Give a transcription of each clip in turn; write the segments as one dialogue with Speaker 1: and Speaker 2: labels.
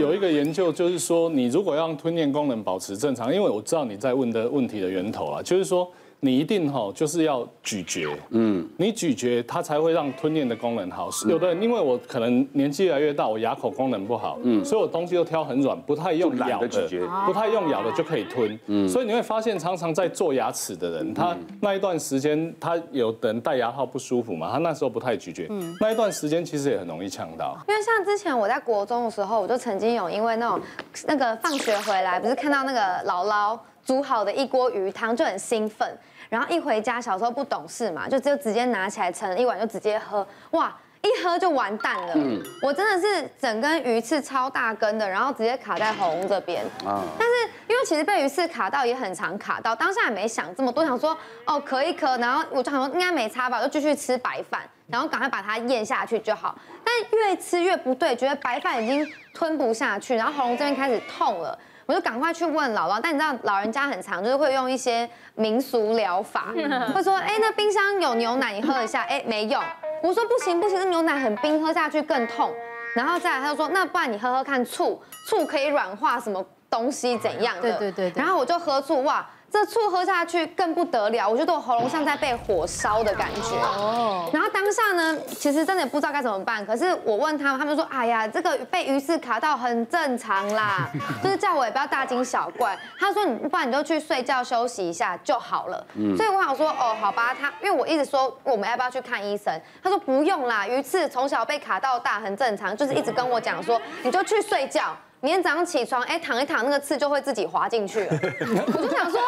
Speaker 1: 有一个研究就是说，你如果要让吞咽功能保持正常，因为我知道你在问的问题的源头啊，就是说。你一定哈，就是要咀嚼，嗯，你咀嚼它才会让吞咽的功能好。有的人因为我可能年纪越来越大，我牙口功能不好，嗯，所以我东西都挑很软，不太用咬的，不太用咬的就可以吞，嗯，所以你会发现常常在做牙齿的人，他那一段时间他有的人戴牙套不舒服嘛，他那时候不太咀嚼，嗯，那一段时间其实也很容易呛到。
Speaker 2: 因为像之前我在国中的时候，我就曾经有因为那种那个放学回来，不是看到那个姥姥煮好的一锅鱼汤就很兴奋。然后一回家，小时候不懂事嘛，就就直接拿起来盛了一碗就直接喝，哇，一喝就完蛋了。嗯，我真的是整根鱼刺超大根的，然后直接卡在喉咙这边。啊，但是因为其实被鱼刺卡到也很常卡到，当下也没想这么多，想说哦咳一咳，然后我就想说应该没差吧，就继续吃白饭，然后赶快把它咽下去就好。但越吃越不对，觉得白饭已经吞不下去，然后喉咙这边开始痛了。我就赶快去问姥姥，但你知道老人家很常，就是会用一些民俗疗法，会说，哎，那冰箱有牛奶，你喝一下，哎，没用。我说不行不行，那牛奶很冰，喝下去更痛。然后再来他就说，那不然你喝喝看醋，醋可以软化什么东西怎样的？对对对。然后我就喝醋，哇。这醋喝下去更不得了，我觉得我喉咙像在被火烧的感觉。哦。然后当下呢，其实真的也不知道该怎么办。可是我问他们，他们说：“哎呀，这个被鱼刺卡到很正常啦，就是叫我也不要大惊小怪。”他说：“你不然你就去睡觉休息一下就好了。”嗯。所以我想说：“哦，好吧。”他因为我一直说我们要不要去看医生，他说不用啦，鱼刺从小被卡到大很正常，就是一直跟我讲说你就去睡觉。明天早上起床，哎，躺一躺，那个刺就会自己滑进去了。我就想说，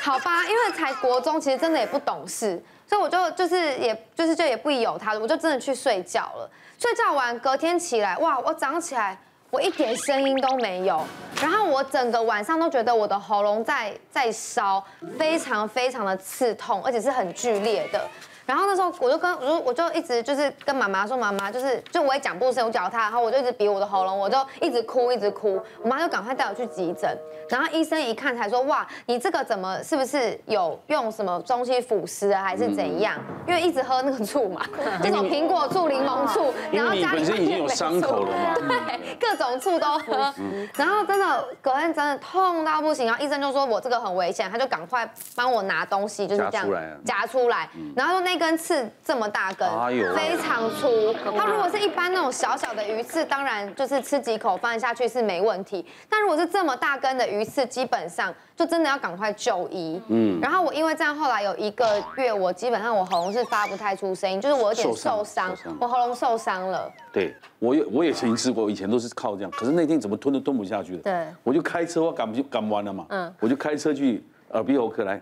Speaker 2: 好吧，因为才国中，其实真的也不懂事，所以我就就是也就是就也不疑有他，我就真的去睡觉了。睡觉完，隔天起来，哇，我早上起来，我一点声音都没有，然后我整个晚上都觉得我的喉咙在在烧，非常非常的刺痛，而且是很剧烈的。然后那时候我就跟我就我就一直就是跟妈妈说，妈妈就是就我也讲不声，我脚踏，然后我就一直比我的喉咙，我就一直哭一直哭，我妈就赶快带我去急诊，然后医生一看才说，哇，你这个怎么是不是有用什么东西腐蚀啊，还是怎样？因为一直喝那个醋嘛，这种苹果醋、柠檬醋，然后家里
Speaker 3: 本身已经有伤口了嘛，
Speaker 2: 对，各种醋都喝，然后真的隔天真的痛到不行，然后医生就说我这个很危险，他就赶快帮我拿东西，就是这样夹出来，然后说那。一根刺这么大根，非常粗。它如果是一般那种小小的鱼刺，当然就是吃几口放下去是没问题。但如果是这么大根的鱼刺，基本上就真的要赶快就医。嗯。然后我因为这样，后来有一个月，我基本上我喉咙是发不太出声音，就是我有点受伤，我喉咙受伤了。
Speaker 3: 对，我也我也曾经试过，以前都是靠这样，可是那天怎么吞都吞不下去了。
Speaker 2: 对。
Speaker 3: 我就开车，我赶不赶不完了嘛。嗯。我就开车去耳鼻喉科来。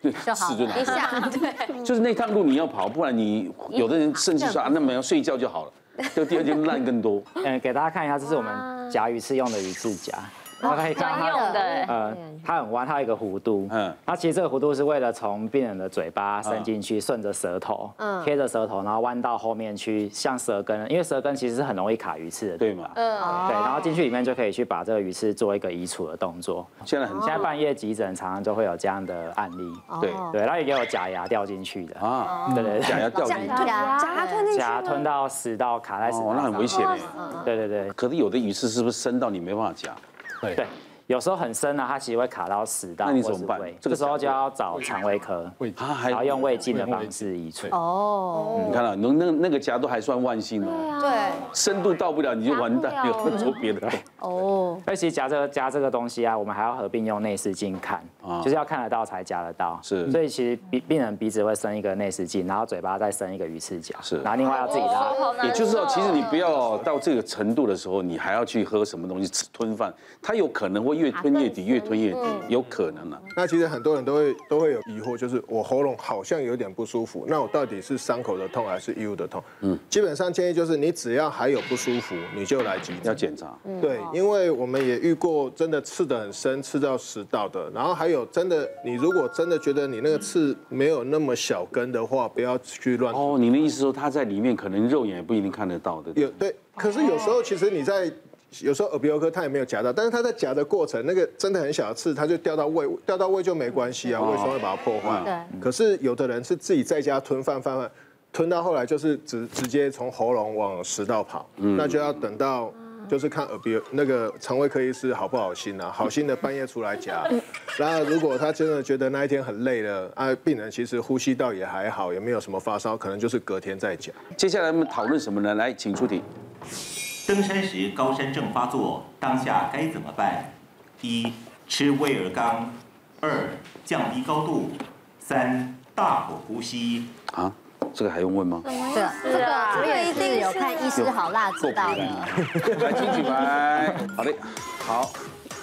Speaker 3: 对，就好就拿一下，对，就是那趟路你要跑，不然你有的人甚至说啊，那么要睡觉就好了，就第二天烂更多。
Speaker 4: 嗯，给大家看一下，这是我们夹鱼翅用的鱼翅夹。它可以看它，呃，它很弯，它有一个弧度。嗯，它其实这个弧度是为了从病人的嘴巴伸进去，顺着舌头，嗯，贴着舌头，然后弯到后面去，像舌根，因为舌根其实是很容易卡鱼刺的，
Speaker 3: 对吗？
Speaker 4: 嗯，对，然后进去里面就可以去把这个鱼刺做一个移除的动作。
Speaker 3: 现在很，
Speaker 4: 现在半夜急诊常常就会有这样的案例。对对，然后也有假牙掉进去的啊，对对，
Speaker 3: 假牙掉进去，
Speaker 2: 假牙吞进去，
Speaker 4: 假牙吞到食道卡在食道，
Speaker 3: 那很危险的。
Speaker 4: 对对对，
Speaker 3: 可是有的鱼刺是不是深到你没办法夹？
Speaker 4: 对，有时候很深呢，它其实会卡到食道，
Speaker 3: 那你怎么办？
Speaker 4: 这个时候就要找肠胃科，然后用胃镜的方式移除。
Speaker 2: 哦，
Speaker 3: 你看到那那那个夹都还算万幸哦，
Speaker 2: 对，
Speaker 3: 深度到不了你就完蛋，有做别的。
Speaker 2: 哦，
Speaker 4: 而且夹这个夹这个东西啊，我们还要合并用内视镜看，就是要看得到才夹得到。
Speaker 3: 是，
Speaker 4: 所以其实病病人鼻子会伸一个内视镜，然后嘴巴再伸一个鱼刺夹，是，然后另外要自己拉。
Speaker 3: 也就是说，其实你不要到这个程度的时候，你还要去喝什么东西吃吞饭，它有可能会越吞越底，越吞越底，有可能啊。
Speaker 5: 那其实很多人都会都会有疑惑，就是我喉咙好像有点不舒服，那我到底是伤口的痛还是异物的痛？嗯，基本上建议就是你只要还有不舒服，你就来急诊
Speaker 3: 要检查。
Speaker 5: 对，因为我们也遇过真的刺得很深，刺到食道的，然后还有真的，你如果真的觉得你那个刺没有那么小根的话，不要去乱。
Speaker 3: 哦，你的意思说它在里面可能肉眼也不一定看得到的。
Speaker 5: 有对，可是有时候其实你在。有时候耳鼻喉科他也没有夹到，但是他在夹的过程，那个真的很小的刺，它就掉到胃，掉到胃就没关系啊，胃酸会把它破坏。对。可是有的人是自己在家吞饭饭饭，吞到后来就是直直接从喉咙往食道跑，那就要等到就是看耳鼻那个肠胃科医师好不好心啊，好心的半夜出来夹。然后如果他真的觉得那一天很累了，啊，病人其实呼吸道也还好，也没有什么发烧，可能就是隔天再夹。
Speaker 3: 接下来我们讨论什么呢？来，请出题。
Speaker 6: 登山时高山症发作，当下该怎么办？一、吃威尔刚；二、降低高度；三、大口呼吸。
Speaker 3: 啊？这个还用问吗？
Speaker 7: 对，这个我也一定有看医师好辣知道的。
Speaker 3: 来，请举牌。好嘞，好。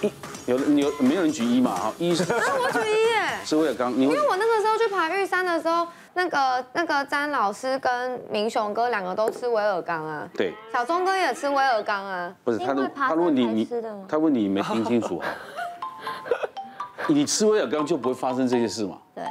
Speaker 3: 一有有没有人举一嘛？哈，一是。
Speaker 2: 啊，我举一耶。
Speaker 3: 是威而钢，因
Speaker 2: 为我那个时候去爬玉山的时候，那个那个詹老师跟明雄哥两个都吃威尔刚啊。
Speaker 3: 对。
Speaker 2: 小钟哥也吃威尔刚啊。
Speaker 3: 不是他的，他问你你他问你没听清楚哈。你吃威尔刚就不会发生这些事嘛？
Speaker 7: 对。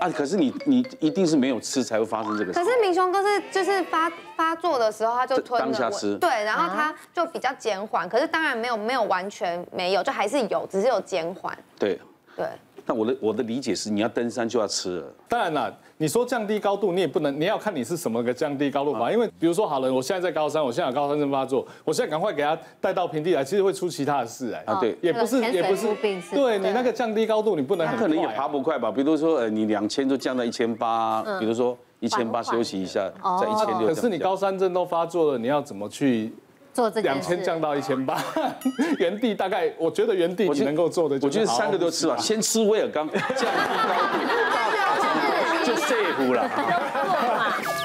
Speaker 3: 啊！可是你你一定是没有吃才会发生这个事。
Speaker 2: 可是明雄哥是就是发发作的时候他就吞了，
Speaker 3: 当下吃。
Speaker 2: 对，然后他就比较减缓，可是当然没有没有完全没有，就还是有，只是有减缓。
Speaker 3: 对。
Speaker 2: 对。
Speaker 3: 但我的我的理解是，你要登山就要吃了。
Speaker 1: 当然了。你说降低高度，你也不能，你要看你是什么个降低高度法。因为比如说好了，我现在在高山，我现在有高山症发作，我现在赶快给他带到平地来，其实会出其他的事哎。
Speaker 3: 啊，对，
Speaker 1: 也不是也不是，对你那个降低高度，你不能很快。
Speaker 3: 可能也爬不快吧？比如说呃，你两千就降到一千八，比如说一千八休息一下，在一千六。
Speaker 1: 可是你高山症都发作了，你要怎么去
Speaker 7: 做这
Speaker 1: 两千降到一千八？原地大概，我觉得原地你能够做的，
Speaker 3: 我觉得三个都吃了，先吃威尔刚，降低高度。就这乎了。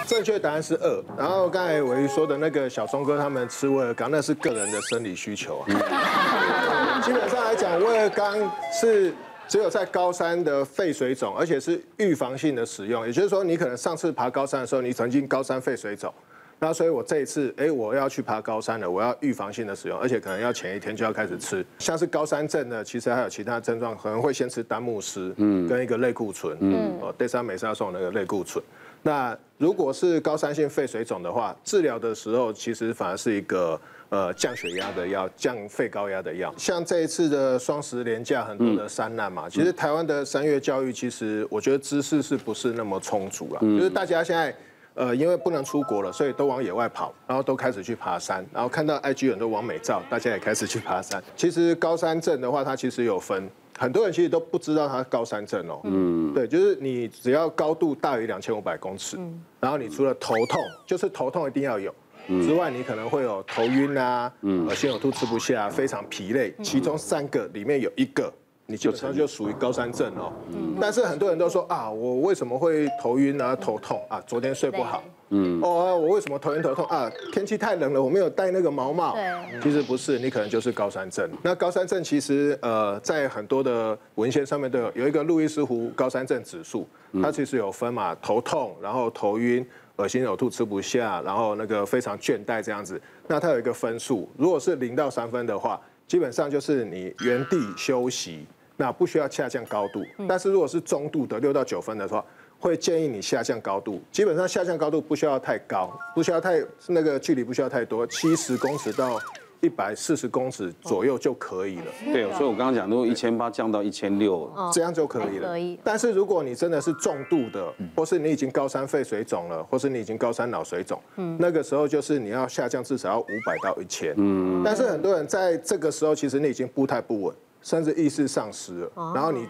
Speaker 5: 正确答案是二。然后刚才我一说的那个小松哥他们吃威尔刚，那是个人的生理需求啊。基本上来讲，威尔刚是只有在高山的肺水肿，而且是预防性的使用。也就是说，你可能上次爬高山的时候，你曾经高山肺水肿。那所以，我这一次，哎，我要去爬高山了，我要预防性的使用，而且可能要前一天就要开始吃。像是高山症呢，其实还有其他症状，可能会先吃丹木斯，嗯，跟一个类固醇，嗯，哦，对三美沙酮那个类固醇。那如果是高山性肺水肿的话，治疗的时候其实反而是一个呃降血压的药，降肺高压的药。像这一次的双十连假，很多的山难嘛，其实台湾的山岳教育，其实我觉得知识是不是那么充足啊？就是大家现在。呃，因为不能出国了，所以都往野外跑，然后都开始去爬山，然后看到 IG 很多网美照，大家也开始去爬山。其实高山症的话，它其实有分，很多人其实都不知道它高山症哦。嗯，对，就是你只要高度大于两千五百公尺，然后你除了头痛，就是头痛一定要有之外，你可能会有头晕啊，呃心、有吐、吃不下，非常疲累，其中三个里面有一个。你基本上就属于高山症哦，但是很多人都说啊，我为什么会头晕啊、头痛啊？昨天睡不好，嗯，哦，我为什么头晕头痛啊？天气太冷了，我没有戴那个毛帽。对，其实不是，你可能就是高山症。那高山症其实呃，在很多的文献上面都有有一个路易斯湖高山症指数，它其实有分嘛，头痛，然后头晕、恶心、呕吐、吃不下，然后那个非常倦怠这样子。那它有一个分数，如果是零到三分的话。基本上就是你原地休息，那不需要下降高度。但是如果是中度的六到九分的话，会建议你下降高度。基本上下降高度不需要太高，不需要太那个距离不需要太多，七十公尺到。一百四十公尺左右就可以了。
Speaker 3: 对，所以我刚刚讲，如果一千八降到一千六，
Speaker 5: 这样就可以了。可以。但是如果你真的是重度的，或是你已经高山肺水肿了，或是你已经高山脑水肿，那个时候就是你要下降至少要五百到一千。嗯。但是很多人在这个时候，其实你已经步态不稳，甚至意识丧失了。然后你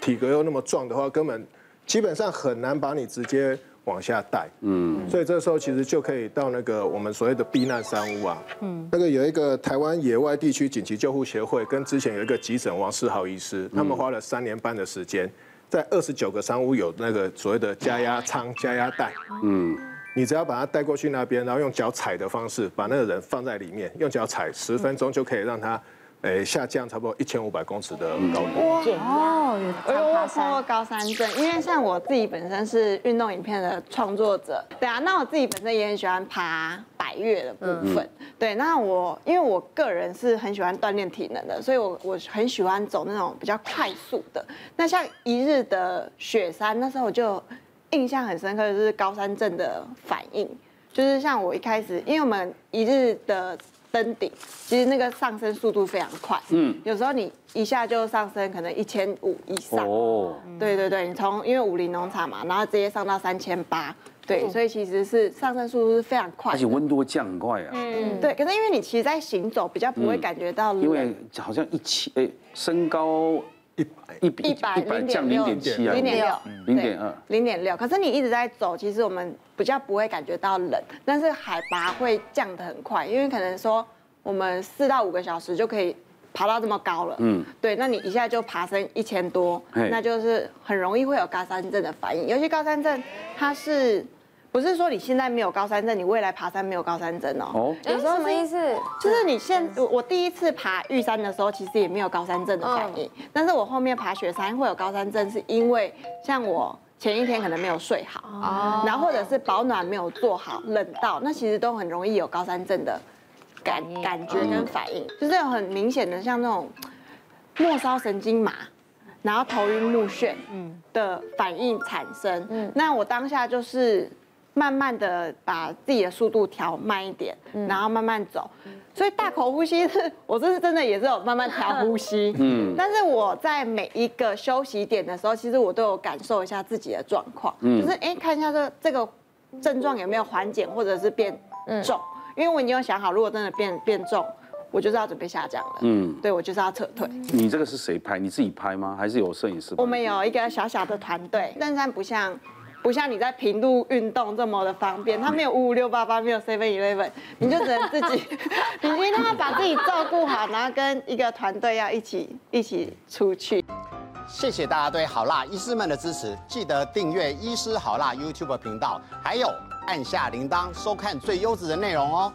Speaker 5: 体格又那么壮的话，根本基本上很难把你直接。往下带，嗯，所以这时候其实就可以到那个我们所谓的避难山屋啊，嗯，那个有一个台湾野外地区紧急救护协会跟之前有一个急诊王世豪医师，他们花了三年半的时间，在二十九个山屋有那个所谓的加压舱、加压带，嗯，你只要把它带过去那边，然后用脚踩的方式把那个人放在里面，用脚踩十分钟就可以让他。诶，下降差不多一千五百公尺的高度。
Speaker 8: 哦，有爬过高山症，因为像我自己本身是运动影片的创作者，对啊，那我自己本身也很喜欢爬百岳的部分。对，那我因为我个人是很喜欢锻炼体能的，所以我我很喜欢走那种比较快速的。那像一日的雪山，那时候我就印象很深刻，就是高山症的反应，就是像我一开始，因为我们一日的。登顶，其实那个上升速度非常快，嗯，有时候你一下就上升可能一千五以上，哦，对对对，你从因为武陵农场嘛，然后直接上到三千八，对，所以其实是上升速度是非常快，
Speaker 3: 而且温度会降很快啊。
Speaker 8: 嗯，对。可是因为你其实，在行走比较不会感觉到冷，
Speaker 3: 因为好像一起哎，身高一百一一百一百降零点七啊，
Speaker 8: 零点六，
Speaker 3: 零点二，
Speaker 8: 零点六。可是你一直在走，其实我们比较不会感觉到冷，但是海拔会降得很快，因为可能说我们四到五个小时就可以爬到这么高了。嗯，对。那你一下就爬升一千多，那就是很容易会有高山症的反应，尤其高山症它是。不是说你现在没有高山症，你未来爬山没有高山症哦。
Speaker 2: 有时候什么意思？
Speaker 8: 就是你现我第一次爬玉山的时候，其实也没有高山症的反应。但是我后面爬雪山会有高山症，是因为像我前一天可能没有睡好，然后或者是保暖没有做好，冷到那其实都很容易有高山症的感感觉跟反应，就是有很明显的像那种末梢神经麻，然后头晕目眩的反应产生。那我当下就是。慢慢的把自己的速度调慢一点，然后慢慢走。所以大口呼吸是，我这是真的也是有慢慢调呼吸。嗯，但是我在每一个休息点的时候，其实我都有感受一下自己的状况，就是哎看一下这这个症状有没有缓解或者是变重，因为我已经有想好，如果真的变变重，我就是要准备下降了。嗯，对我就是要撤退。
Speaker 3: 你这个是谁拍？你自己拍吗？还是有摄影师？
Speaker 8: 我们有一个小小的团队，登山不像。不像你在平路运动这么的方便，它没有五五六八八，没有 seven eleven，你就只能自己，你一定要把自己照顾好，然后跟一个团队要一起一起出去。
Speaker 9: 谢谢大家对好辣医师们的支持，记得订阅医师好辣 YouTube 频道，还有按下铃铛收看最优质的内容哦。